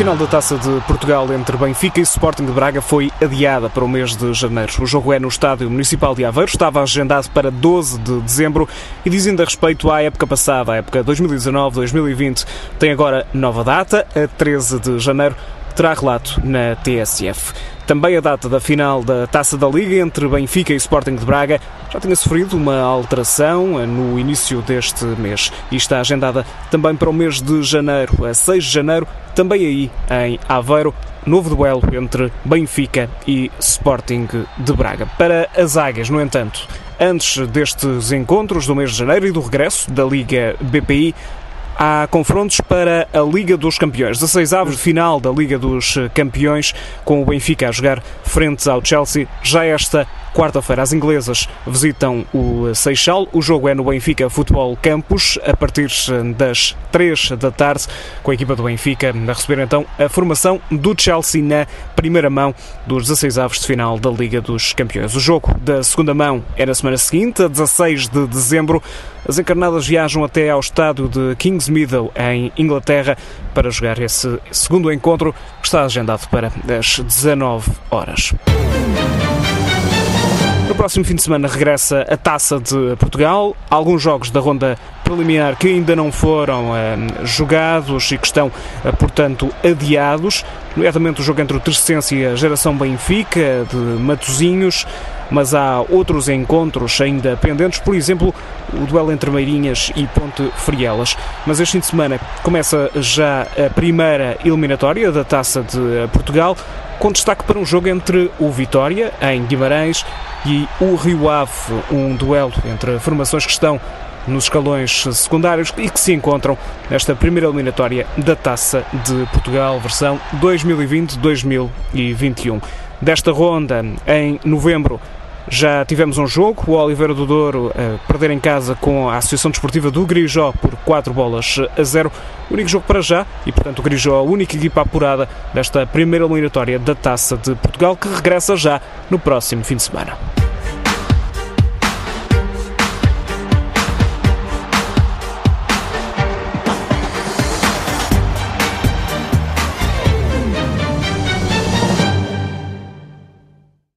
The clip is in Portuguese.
final da Taça de Portugal entre Benfica e Sporting de Braga foi adiada para o mês de janeiro. O jogo é no Estádio Municipal de Aveiro, estava agendado para 12 de dezembro e dizendo a respeito à época passada, a época 2019-2020, tem agora nova data, a 13 de janeiro, terá relato na TSF. Também a data da final da Taça da Liga entre Benfica e Sporting de Braga já tinha sofrido uma alteração no início deste mês e está agendada também para o mês de janeiro, a 6 de janeiro, também aí em Aveiro, novo duelo entre Benfica e Sporting de Braga. Para as Águias, no entanto, antes destes encontros do mês de janeiro e do regresso da Liga BPI, há confrontos para a Liga dos Campeões. 16 avos de final da Liga dos Campeões, com o Benfica a jogar frente ao Chelsea. Já esta quarta-feira, as inglesas visitam o Seixal. O jogo é no Benfica Futebol Campus, a partir das 3 da tarde, com a equipa do Benfica a receber então a formação do Chelsea na primeira mão dos 16 avos de final da Liga dos Campeões. O jogo da segunda mão é na semana seguinte, a 16 de dezembro. As encarnadas viajam até ao estádio de Kings Middle, em Inglaterra, para jogar esse segundo encontro, que está agendado para as 19 horas. No próximo fim de semana regressa a Taça de Portugal. Alguns jogos da ronda preliminar que ainda não foram uh, jogados e que estão, uh, portanto, adiados. Nomeadamente o jogo entre o Tercense e a Geração Benfica, de Matozinhos. Mas há outros encontros ainda pendentes, por exemplo, o duelo entre Meirinhas e Ponte Frielas. Mas este fim de semana começa já a primeira eliminatória da Taça de Portugal, com destaque para um jogo entre o Vitória, em Guimarães, e o Rio Ave, um duelo entre formações que estão nos escalões secundários e que se encontram nesta primeira eliminatória da Taça de Portugal, versão 2020-2021. Desta ronda, em novembro, já tivemos um jogo, o Oliveira do Douro a perder em casa com a Associação Desportiva do Grijó por 4 bolas a 0. O único jogo para já e, portanto, o Grijó a única equipa apurada desta primeira eliminatória da Taça de Portugal que regressa já no próximo fim de semana.